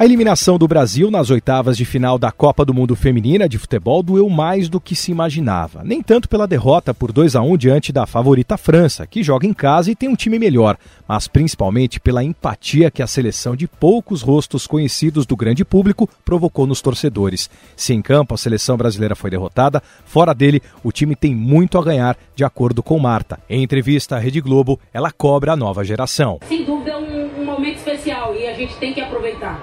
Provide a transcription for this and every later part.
A eliminação do Brasil nas oitavas de final da Copa do Mundo Feminina de Futebol doeu mais do que se imaginava. Nem tanto pela derrota por 2 a 1 diante da favorita França, que joga em casa e tem um time melhor, mas principalmente pela empatia que a seleção de poucos rostos conhecidos do grande público provocou nos torcedores. Se em campo a seleção brasileira foi derrotada, fora dele o time tem muito a ganhar, de acordo com Marta. Em entrevista à Rede Globo, ela cobra a nova geração. Sem dúvida é um, um momento especial e a gente tem que aproveitar.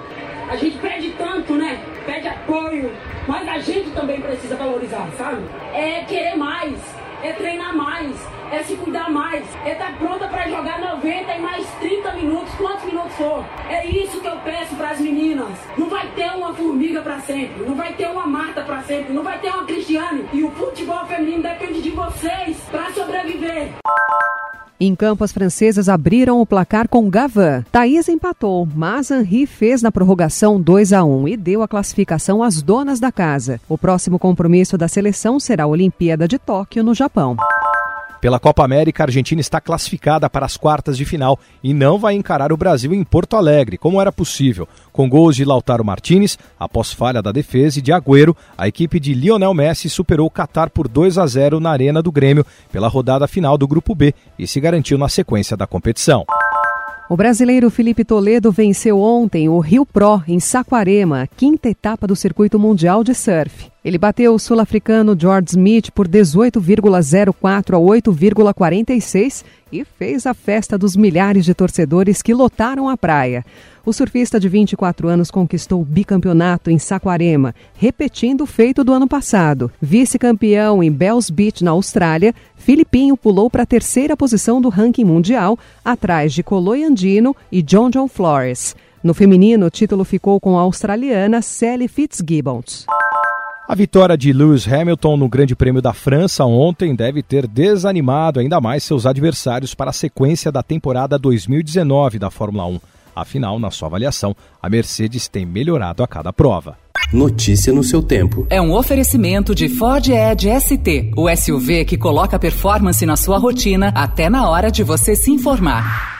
A gente pede tanto, né? Pede apoio, mas a gente também precisa valorizar, sabe? É querer mais, é treinar mais, é se cuidar mais, é estar tá pronta para jogar 90 e mais 30 minutos, quantos minutos for. É isso que eu peço para as meninas. Não vai ter uma formiga para sempre, não vai ter uma Marta para sempre, não vai ter uma Cristiane. E o futebol feminino depende de vocês para sobreviver. Em campo, as francesas abriram o placar com Gavan. Thaís empatou, mas Henri fez na prorrogação 2 a 1 e deu a classificação às donas da casa. O próximo compromisso da seleção será a Olimpíada de Tóquio, no Japão. Pela Copa América, a Argentina está classificada para as quartas de final e não vai encarar o Brasil em Porto Alegre, como era possível. Com gols de Lautaro Martinez, após falha da defesa e de Agüero, a equipe de Lionel Messi superou o Qatar por 2 a 0 na Arena do Grêmio pela rodada final do Grupo B e se garantiu na sequência da competição. O brasileiro Felipe Toledo venceu ontem o Rio Pro em Saquarema, quinta etapa do circuito mundial de surf. Ele bateu o sul-africano George Smith por 18,04 a 8,46 e fez a festa dos milhares de torcedores que lotaram a praia. O surfista de 24 anos conquistou o bicampeonato em Saquarema, repetindo o feito do ano passado. Vice-campeão em Bells Beach, na Austrália, Filipinho pulou para a terceira posição do ranking mundial, atrás de Coloy Andino e John John Flores. No feminino, o título ficou com a australiana Sally Fitzgibbons. A vitória de Lewis Hamilton no Grande Prêmio da França ontem deve ter desanimado ainda mais seus adversários para a sequência da temporada 2019 da Fórmula 1. Afinal, na sua avaliação, a Mercedes tem melhorado a cada prova. Notícia no seu tempo. É um oferecimento de Ford Edge ST, o SUV que coloca performance na sua rotina até na hora de você se informar.